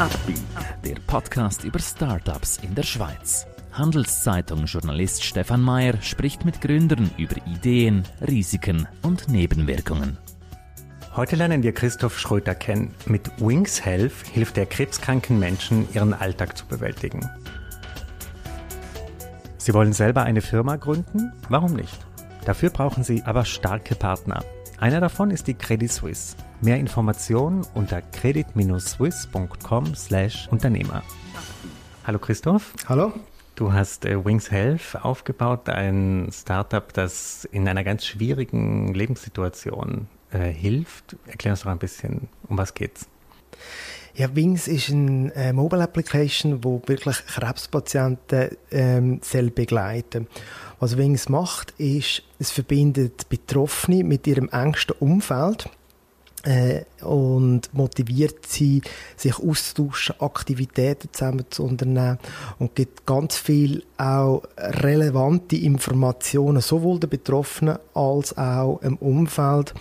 Upbeat, der Podcast über Startups in der Schweiz. Handelszeitung-Journalist Stefan Mayer spricht mit Gründern über Ideen, Risiken und Nebenwirkungen. Heute lernen wir Christoph Schröter kennen. Mit Wings Health hilft er krebskranken Menschen, ihren Alltag zu bewältigen. Sie wollen selber eine Firma gründen? Warum nicht? Dafür brauchen Sie aber starke Partner. Einer davon ist die Credit Suisse. Mehr Informationen unter credit-swiss.com/Unternehmer. Hallo Christoph. Hallo. Du hast äh, Wings Health aufgebaut, ein Startup, das in einer ganz schwierigen Lebenssituation äh, hilft. Erklär uns doch ein bisschen, um was geht's? Ja, Wings ist eine äh, Mobile Application, wo wirklich Krebspatienten ähm, soll begleiten. Was Wings macht, ist, es verbindet Betroffene mit ihrem engsten Umfeld äh, und motiviert sie, sich auszutauschen, Aktivitäten zusammen zu unternehmen und gibt ganz viel auch relevante Informationen sowohl den Betroffenen als auch im Umfeld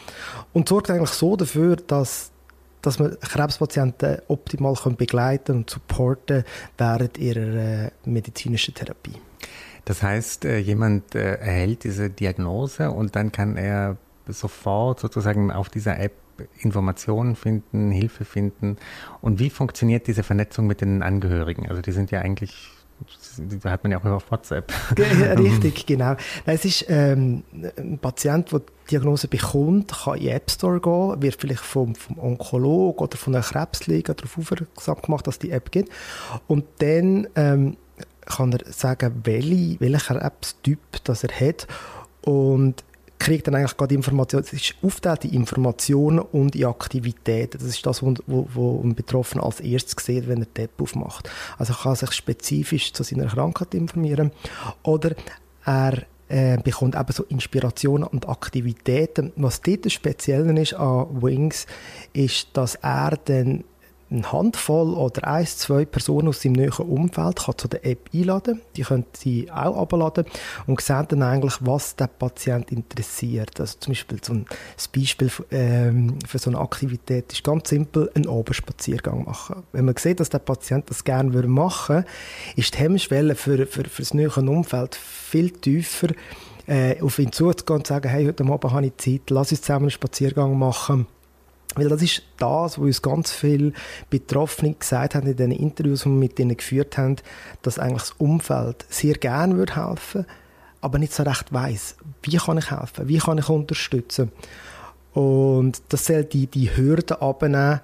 und sorgt eigentlich so dafür, dass dass man Krebspatienten optimal begleiten und supporten während ihrer äh, medizinischen Therapie. Das heißt, äh, jemand äh, erhält diese Diagnose und dann kann er sofort sozusagen auf dieser App Informationen finden, Hilfe finden. Und wie funktioniert diese Vernetzung mit den Angehörigen? Also die sind ja eigentlich da hat man ja auch über WhatsApp. Richtig, genau. Es ist ähm, ein Patient, der die Diagnose bekommt, kann in den App Store gehen, wird vielleicht vom, vom Onkologen oder von einer Krebsliga darauf aufmerksam gemacht, dass die App gibt. Und dann ähm, kann er sagen, welche, welchen Krebstyp das er hat. Und kriegt dann eigentlich gerade Informationen, es ist aufteilt in Informationen und in Aktivitäten. Das ist das, was ein Betroffener als erstes sieht, wenn er die App aufmacht. Also er kann sich spezifisch zu seiner Krankheit informieren oder er äh, bekommt eben so Inspirationen und Aktivitäten. Was dort speziell ist an Wings, ist, dass er dann eine Handvoll oder ein, zwei Personen aus seinem näheren Umfeld kann zu der App einladen. Die können sie auch abladen und sehen dann eigentlich, was der Patient interessiert. Also zum Beispiel so ein Beispiel ähm, für so eine Aktivität ist ganz simpel, einen Abendspaziergang machen. Wenn man sieht, dass der Patient das gerne machen würde, ist die Hemmschwelle für, für, für das nähere Umfeld viel tiefer, äh, auf ihn zuzugehen und zu sagen, hey, heute Abend habe ich Zeit, lass uns zusammen einen Spaziergang machen weil das ist das, was uns ganz viele Betroffene gesagt haben in den Interviews, die wir mit ihnen geführt haben, dass eigentlich das Umfeld sehr gerne würde helfen, aber nicht so recht weiß, wie kann ich helfen, wie kann ich unterstützen. Und das soll die, die Hürden abnehmen,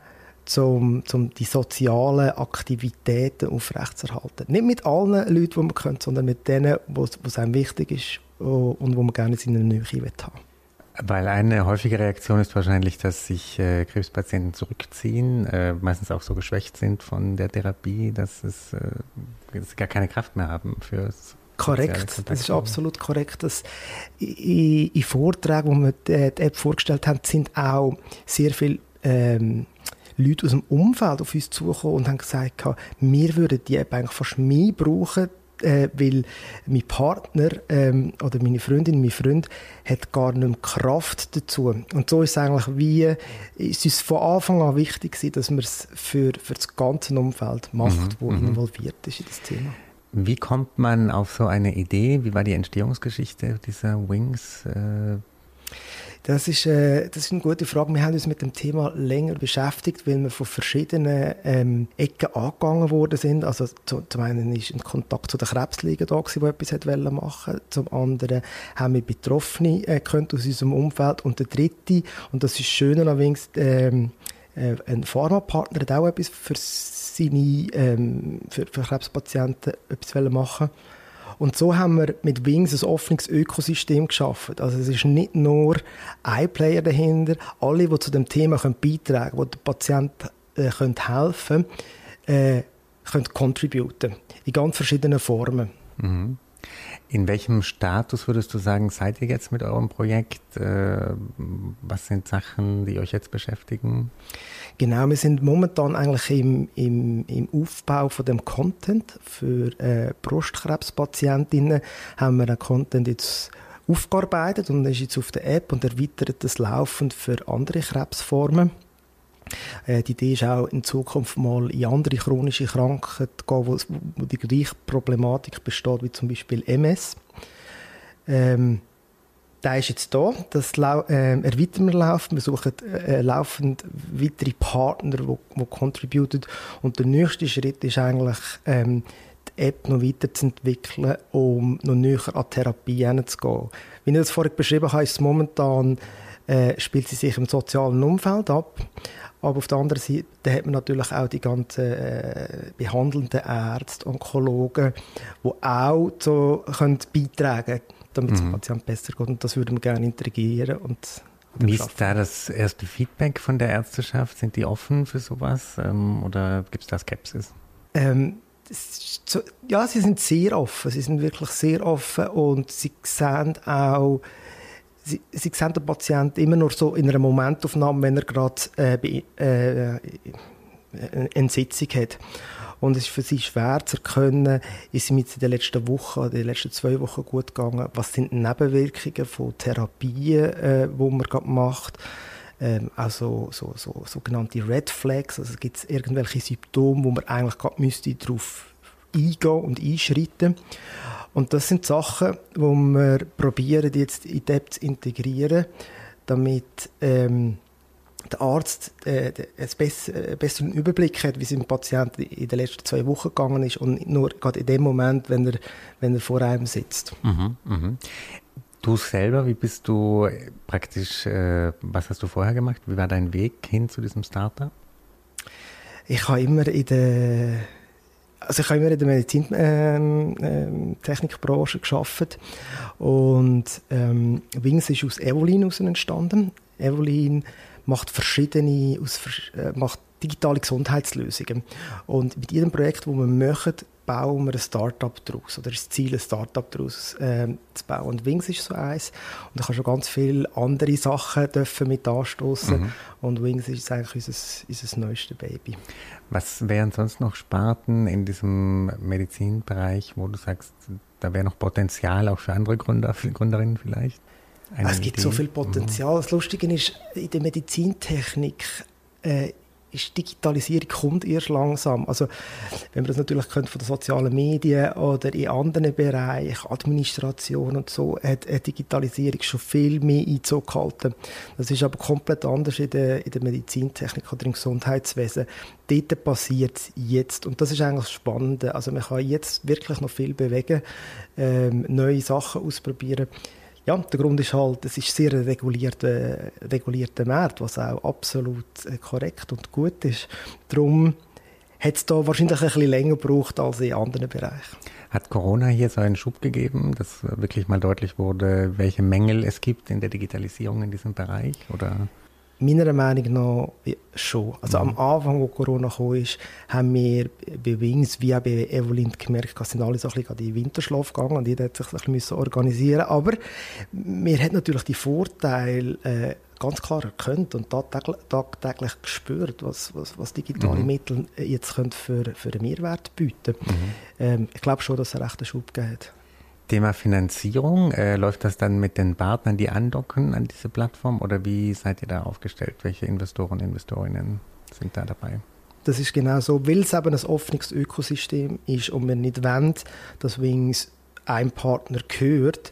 um, um die sozialen Aktivitäten aufrechtzuerhalten. Nicht mit allen Leuten, die man kennt, sondern mit denen, wo es einem wichtig ist und wo man gerne in seiner Nähe haben weil eine häufige Reaktion ist wahrscheinlich, dass sich äh, Krebspatienten zurückziehen, äh, meistens auch so geschwächt sind von der Therapie, dass, es, äh, dass sie gar keine Kraft mehr haben für Korrekt, das ist absolut korrekt. Das, in, in Vorträgen, wo wir die App vorgestellt haben, sind auch sehr viele ähm, Leute aus dem Umfeld auf uns zugekommen und haben gesagt, wir würden die App eigentlich fast mehr brauchen, äh, weil mein Partner ähm, oder meine Freundin, mein Freund hat gar nicht mehr Kraft dazu. Und so ist es eigentlich wie, es ist von Anfang an wichtig gewesen, dass man es für, für das ganze Umfeld macht, mhm. wo mhm. involviert ist in das Thema. Wie kommt man auf so eine Idee? Wie war die Entstehungsgeschichte dieser Wings? Äh das ist, äh, das ist eine gute Frage. Wir haben uns mit dem Thema länger beschäftigt, weil wir von verschiedenen ähm, Ecken angegangen worden sind. Also zu, zum einen ist ein Kontakt zu der Krebsliga da gewesen, die etwas machen wollte. Zum anderen haben wir Betroffene äh, aus unserem Umfeld. Und der dritte, und das ist schön allerdings, ähm, äh, ein Pharmapartner hat auch etwas für seine, ähm, für, für Krebspatienten etwas machen wollen. Und so haben wir mit Wings ein offenes Ökosystem geschaffen. Also es ist nicht nur ein Player dahinter, alle, die zu dem Thema können beitragen können, die den Patienten äh, können helfen können, äh, können contributen. In ganz verschiedenen Formen. Mhm. In welchem Status würdest du sagen, seid ihr jetzt mit eurem Projekt? Äh, was sind Sachen, die euch jetzt beschäftigen? Genau, wir sind momentan eigentlich im, im, im Aufbau von dem Content für äh, Brustkrebspatientinnen. Haben wir den Content jetzt aufgearbeitet und ist jetzt auf der App und erweitert das laufend für andere Krebsformen. Äh, die Idee ist auch in Zukunft mal in andere chronische Krankheiten zu gehen, wo, wo die gleiche Problematik besteht, wie zum Beispiel MS. Ähm, der ist jetzt da, das äh, erweitern wir laufend, wir suchen äh, laufend weitere Partner, die, die contributen und der nächste Schritt ist eigentlich, ähm, die App noch weiterzuentwickeln, um noch näher an Therapie hinzugehen. Wie ich das vorhin beschrieben habe, ist es momentan, äh, spielt sie sich im sozialen Umfeld ab, aber auf der anderen Seite hat man natürlich auch die ganzen äh, behandelnden Ärzte, Onkologen, die auch so können beitragen können damit es mhm. dem Patient besser geht. Und das würden wir gerne integrieren. Und Wie ist da das erste Feedback von der Ärzteschaft? Sind die offen für sowas ähm, oder gibt es da Skepsis? Ähm, so, ja, sie sind sehr offen. Sie sind wirklich sehr offen und sie sehen auch, sie, sie sehen den Patienten immer nur so in einer Momentaufnahme, wenn er gerade äh, äh, eine Sitzung hat. Und es ist für sie schwer zu erkennen, ist es in den letzten Wochen, in den letzten zwei Wochen gut gegangen, was sind die Nebenwirkungen von Therapien, äh, wo man gerade macht. Ähm, also so, so, sogenannte Red Flags, also gibt es irgendwelche Symptome, wo man eigentlich gerade müsste darauf eingehen und einschreiten. Und das sind Sachen, die wir probieren jetzt in die App zu integrieren, damit ähm, der Arzt äh, einen äh, besseren Überblick hat, wie es dem Patienten in den letzten zwei Wochen gegangen ist und nur gerade in dem Moment, wenn er, wenn er vor einem sitzt. Mhm, mh. Du selber, wie bist du praktisch, äh, was hast du vorher gemacht? Wie war dein Weg hin zu diesem Startup? Ich habe immer in der also ich habe immer in der Medizintechnikbranche ähm, ähm, geschafft und ähm, Wings ist aus Evolin entstanden. Evolin macht verschiedene, aus, äh, macht digitale Gesundheitslösungen. Und mit jedem Projekt, das wir machen, bauen wir ein Startup daraus. Oder ist das Ziel, ein Startup daraus äh, zu bauen. Und Wings ist so eins. Und ich habe schon ganz viele andere Sachen dürfen mit anstoßen. Mhm. Und Wings ist eigentlich unser, unser neuestes Baby. Was wären sonst noch Sparten in diesem Medizinbereich, wo du sagst, da wäre noch Potenzial auch für andere Gründer, für Gründerinnen vielleicht? es gibt Idee. so viel Potenzial. Mhm. Das Lustige ist, in der Medizintechnik äh, ist Digitalisierung kommt erst langsam. Also wenn man das natürlich von den sozialen Medien oder in anderen Bereichen, Administration und so, hat, hat Digitalisierung schon viel mehr Einzug gehalten. Das ist aber komplett anders in der, in der Medizintechnik oder im Gesundheitswesen. Dort passiert es jetzt und das ist eigentlich das Spannende. Also man kann jetzt wirklich noch viel bewegen, ähm, neue Sachen ausprobieren. Ja, der Grund ist halt, es ist sehr ein regulierter, regulierter Markt, was auch absolut äh, korrekt und gut ist. Darum hat es da wahrscheinlich ein bisschen länger gebraucht als in anderen Bereichen. Hat Corona hier so einen Schub gegeben, dass wirklich mal deutlich wurde, welche Mängel es gibt in der Digitalisierung in diesem Bereich? Oder? Meiner Meinung nach schon. Also mhm. am Anfang, wo Corona kam, ist, haben wir bei Wings wie auch bei Evelyn gemerkt, dass sind alle so ein bisschen in den Winterschlaf gegangen und jeder hat sich ein bisschen organisieren Aber wir haben natürlich die Vorteile äh, ganz klar erkannt und tagtäglich, tagtäglich gespürt, was, was, was digitale mhm. Mittel jetzt können für, für einen Mehrwert bieten mhm. ähm, Ich glaube schon, dass es einen rechten Schub gibt. Thema Finanzierung, äh, läuft das dann mit den Partnern, die andocken an diese Plattform oder wie seid ihr da aufgestellt? Welche Investoren und Investorinnen sind da dabei? Das ist genau so, weil es eben ein offenes Ökosystem ist und wir nicht wollen, dass Wings ein Partner gehört,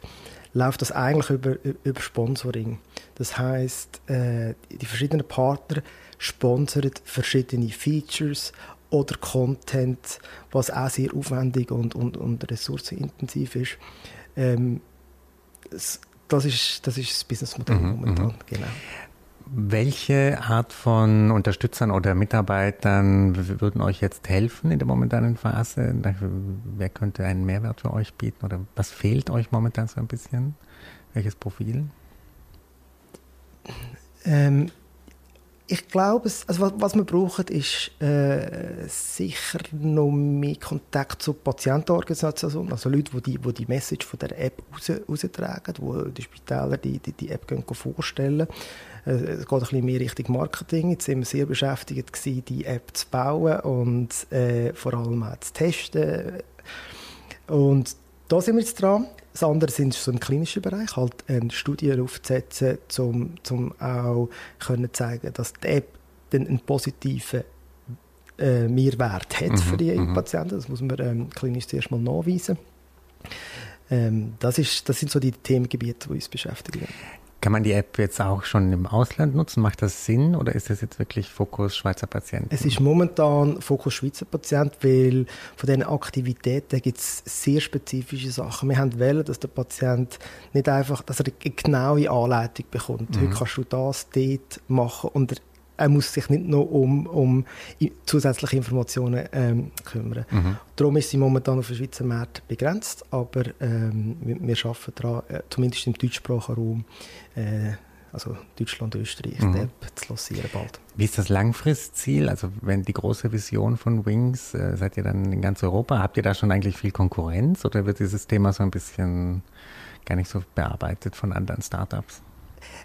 läuft das eigentlich über, über Sponsoring. Das heißt, äh, die verschiedenen Partner sponsern verschiedene Features oder Content, was auch sehr aufwendig und, und, und ressourcenintensiv ist. Ähm, das, ist das ist das Businessmodell mhm, momentan, mhm. genau. Welche Art von Unterstützern oder Mitarbeitern würden euch jetzt helfen in der momentanen Phase? Wer könnte einen Mehrwert für euch bieten oder was fehlt euch momentan so ein bisschen? Welches Profil? Ähm, ich glaube, also was, was wir brauchen, ist äh, sicher noch mehr Kontakt zur Patientenorganisation, also Leute, die die, die, die Message von der App raus, raustragen, die die Spitäler die, die, die App können vorstellen äh, Es geht ein bisschen mehr Richtung Marketing. Jetzt sind wir sehr beschäftigt gewesen, die App zu bauen und äh, vor allem auch zu testen. Und da sind wir jetzt dran. Das andere sind so im klinischen Bereich, halt eine Studie aufzusetzen, um, um auch können zeigen, dass die App dann einen positiven äh, Mehrwert hat mhm, für die mhm. Patienten. Das muss man ähm, klinisch zuerst mal nachweisen. Ähm, das, ist, das sind so die Themengebiete, die uns beschäftigen. Kann man die App jetzt auch schon im Ausland nutzen? Macht das Sinn oder ist das jetzt wirklich Fokus Schweizer Patienten? Es ist momentan Fokus Schweizer Patient, weil von diesen Aktivitäten gibt es sehr spezifische Sachen. Wir haben wollen, dass der Patient nicht einfach, dass er eine genaue Anleitung bekommt. Mhm. Heute kannst du das dort machen und er muss sich nicht noch um, um zusätzliche Informationen ähm, kümmern. Mhm. Darum ist sie momentan auf dem Schweizer Markt begrenzt, aber ähm, wir, arbeiten daran, äh, zumindest im deutschsprachigen Raum, äh, also Deutschland, Österreich, mhm. Zu lancieren bald. Wie ist das Langfristziel? Also wenn die große Vision von Wings, äh, seid ihr dann in ganz Europa? Habt ihr da schon eigentlich viel Konkurrenz oder wird dieses Thema so ein bisschen gar nicht so bearbeitet von anderen Startups?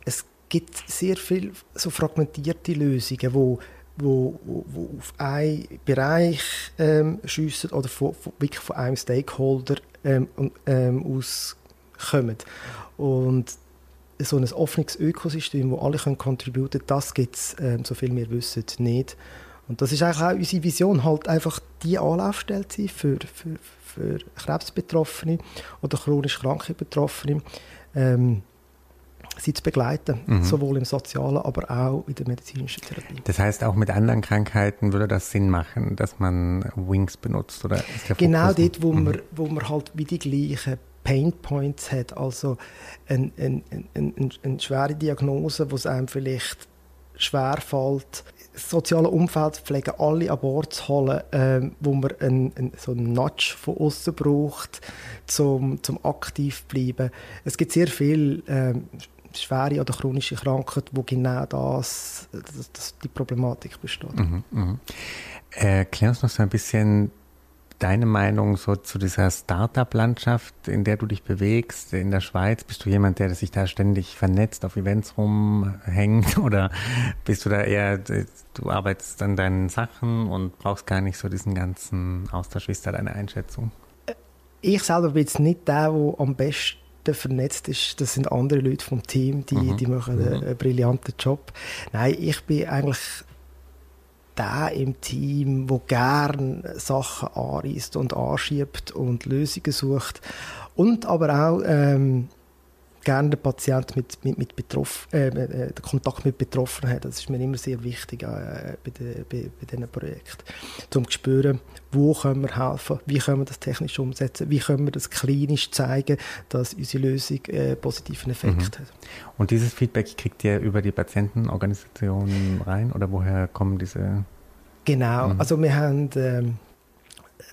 Es gibt sehr viele so fragmentierte Lösungen, wo wo, wo, auf einen Bereich ähm, schiessen oder von, von, wirklich von einem Stakeholder ähm, ähm, auskommen. Und so ein offenes Ökosystem, wo alle können contributen, das gibt es, ähm, so viel wir wissen, nicht. Und das ist eigentlich auch unsere Vision, halt einfach die Anlaufstelle zu sein für, für, für Krebsbetroffene oder chronisch kranke Betroffene. Ähm, sie zu begleiten, mhm. sowohl im sozialen, aber auch in der medizinischen Therapie. Das heißt, auch mit anderen Krankheiten würde das Sinn machen, dass man Wings benutzt? Oder genau dort, wo, mhm. man, wo man halt wie die gleichen Pain Points hat, also eine ein, ein, ein, schwere Diagnose, wo es einem vielleicht schwer fällt, das soziale Umfeld pflegen alle an Bord zu holen, ähm, wo man ein, ein, so einen Nudge von außen braucht, zum, zum aktiv bleiben. Es gibt sehr viele ähm, schwere oder chronische Krankheit, wo genau das, das, die Problematik besteht. Mhm, mh. Erklär uns noch so ein bisschen deine Meinung so zu dieser Startup-Landschaft, in der du dich bewegst in der Schweiz? Bist du jemand, der sich da ständig vernetzt, auf Events rumhängt oder bist du da eher, du arbeitest an deinen Sachen und brauchst gar nicht so diesen ganzen Austausch? Wie ist da deine Einschätzung? Ich selber bin jetzt nicht der, der am besten vernetzt ist, das sind andere Leute vom Team, die, mhm. die machen einen, mhm. einen brillanten Job. Nein, ich bin eigentlich der im Team, wo gern Sachen anreißt und anschiebt und Lösungen sucht und aber auch ähm, gerne den Patient mit, mit, mit Betroff, äh, äh, den Kontakt mit Betroffenen hat. Das ist mir immer sehr wichtig äh, bei, de, bei, bei diesen Projekten. Um zu spüren, wo können wir helfen, wie können wir das technisch umsetzen, wie können wir das klinisch zeigen, dass unsere Lösung äh, positiven Effekt mhm. hat. Und dieses Feedback kriegt ihr über die Patientenorganisation rein oder woher kommen diese? Genau, mhm. also wir haben ähm,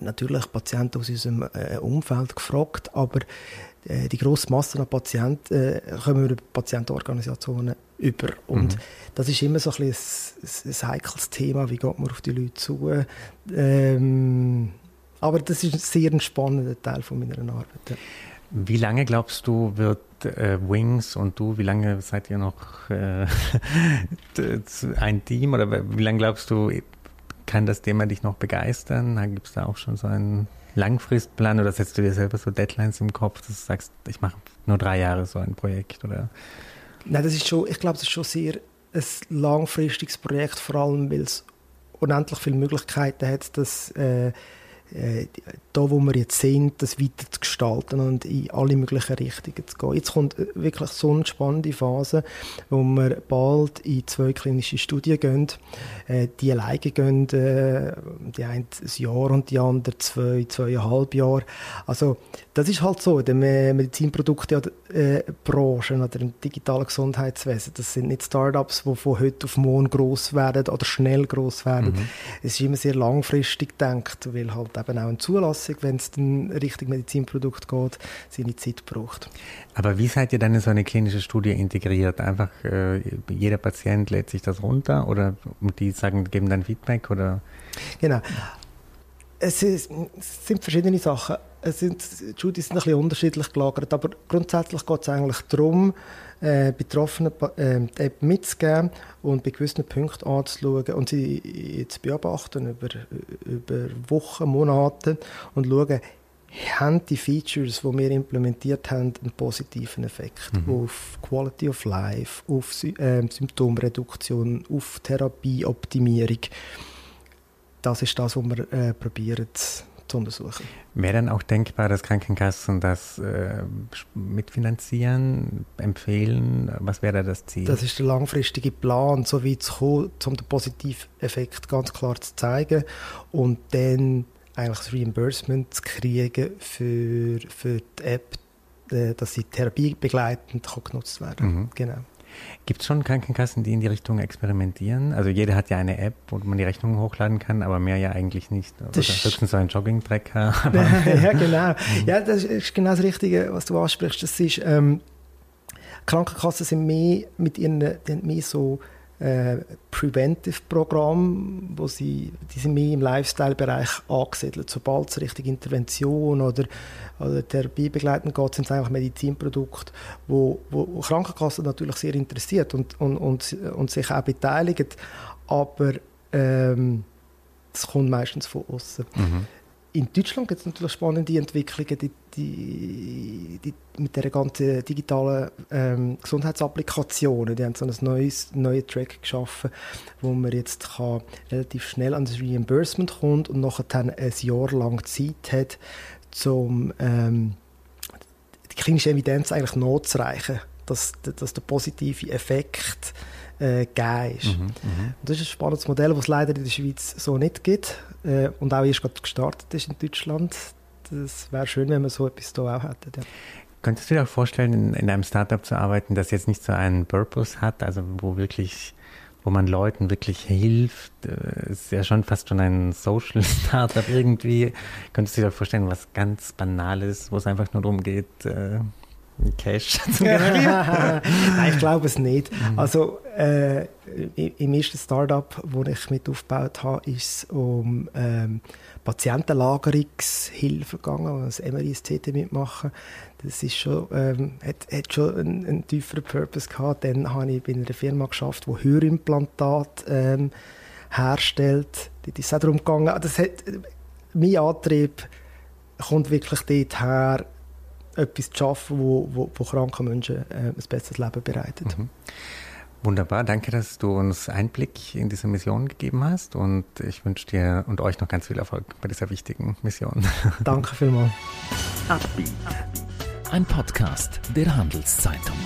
natürlich Patienten aus unserem äh, Umfeld gefragt, aber die grosse Masse an Patienten äh, kommen über Patientenorganisationen über. Und mhm. das ist immer so ein, bisschen ein, ein heikles Thema, wie geht man auf die Leute zu. Ähm, aber das ist ein sehr spannender Teil von meiner Arbeit. Ja. Wie lange glaubst du, wird äh, Wings und du, wie lange seid ihr noch äh, ein Team oder wie lange glaubst du, kann das Thema dich noch begeistern? Gibt es da auch schon so einen Langfristplan oder setzt du dir selber so Deadlines im Kopf, dass du sagst, ich mache nur drei Jahre so ein Projekt? Oder? Nein, das ist schon, ich glaube, das ist schon sehr ein langfristiges Projekt, vor allem weil es unendlich viele Möglichkeiten hat, dass äh, äh, da, wo wir jetzt sind, das weiter zu gestalten und in alle möglichen Richtungen zu gehen. Jetzt kommt äh, wirklich so eine spannende Phase, wo wir bald in zwei klinische Studien gehen. Äh, die alleine gehen, äh, die eine ein Jahr und die andere zwei, zweieinhalb Jahre. Also das ist halt so in der Medizinprodukte äh, Branche oder im digitalen Gesundheitswesen. Das sind nicht Startups, die von heute auf morgen groß werden oder schnell groß werden. Mhm. Es ist immer sehr langfristig gedacht, weil halt eben auch eine Zulassung, wenn es dann Richtung Medizinprodukt geht, seine Zeit braucht. Aber wie seid ihr dann in so eine klinische Studie integriert? Einfach äh, jeder Patient lädt sich das runter oder die sagen, geben dann Feedback oder? Genau. Es, ist, es sind verschiedene Sachen es sind, die Studien sind ein bisschen unterschiedlich gelagert, aber grundsätzlich geht es eigentlich darum, äh, Betroffenen äh, die App mitzugeben und bei gewissen Punkten anzuschauen und sie zu beobachten über, über Wochen, Monate und schauen, haben die Features, die wir implementiert haben, einen positiven Effekt mhm. auf Quality of Life, auf Sy äh, Symptomreduktion, auf Therapieoptimierung. Das ist das, was wir äh, probieren zu untersuchen. Wäre dann auch denkbar, dass Krankenkassen das äh, mitfinanzieren, empfehlen? Was wäre da das Ziel? Das ist der langfristige Plan, so weit zu kommen, um den positiven Effekt ganz klar zu zeigen und dann eigentlich das Reimbursement zu kriegen für, für die App, äh, dass sie therapiebegleitend kann genutzt werden kann. Mhm. Genau. Gibt es schon Krankenkassen, die in die Richtung experimentieren? Also jeder hat ja eine App, wo man die Rechnungen hochladen kann, aber mehr ja eigentlich nicht. Oder höchstens so ein Jogging-Tracker. ja, genau. Mhm. Ja, das ist genau das Richtige, was du ansprichst. Das ist, ähm, Krankenkassen sind mehr mit ihren, mehr so äh, Preventive-Programm, wo sie, die sind mehr im Lifestyle-Bereich angesiedelt. Sobald es Richtung Intervention oder, oder Therapiebegleitend geht, sind es einfach Medizinprodukte, wo, wo Krankenkassen natürlich sehr interessiert und, und, und, und sich auch beteiligen, aber ähm, das kommt meistens von außen. Mhm in Deutschland gibt es natürlich spannende Entwicklungen die, die, die, mit der ganzen digitalen ähm, Gesundheitsapplikationen. Die haben so ein neues neue Track geschaffen, wo man jetzt kann relativ schnell an das Reimbursement kommt und nachher dann ein Jahr lang Zeit hat, um ähm, die klinische Evidenz eigentlich nachzureichen, dass, dass der positive Effekt äh, gegeben ist. Mhm, mhm. das ist ein spannendes Modell, das es leider in der Schweiz so nicht gibt äh, und auch erst gerade gestartet ist in Deutschland. Das wäre schön, wenn wir so etwas hier auch hätten. Ja. Könntest du dir auch vorstellen, in, in, einem Startup zu arbeiten, das jetzt nicht so einen Purpose hat, also wo wirklich wo man Leuten wirklich hilft. Es äh, ist ja schon fast schon ein Social Startup irgendwie. Könntest du dir vorstellen, was ganz Banales, wo es einfach nur darum geht, äh, Cash zu generieren? Nein, ich glaube es nicht. Mhm. Also äh, im ersten Startup, wo ich mit aufgebaut habe, ist es um ähm, Patientenlagerungshilfe gegangen, das MRI, das CT mitmachen. Das ist schon, ähm, hat, hat schon einen, einen, tieferen Purpose gehabt. Dann habe ich bei einer Firma geschafft, die Hörimplantat ähm, herstellt. Dort ist es auch darum gegangen, das hat, mein Antrieb kommt wirklich dort her, etwas zu schaffen, wo, wo, wo kranken Menschen äh, ein besseres Leben bereitet. Mhm. Wunderbar, danke, dass du uns Einblick in diese Mission gegeben hast und ich wünsche dir und euch noch ganz viel Erfolg bei dieser wichtigen Mission. Danke vielmals. Ein Podcast der Handelszeitung.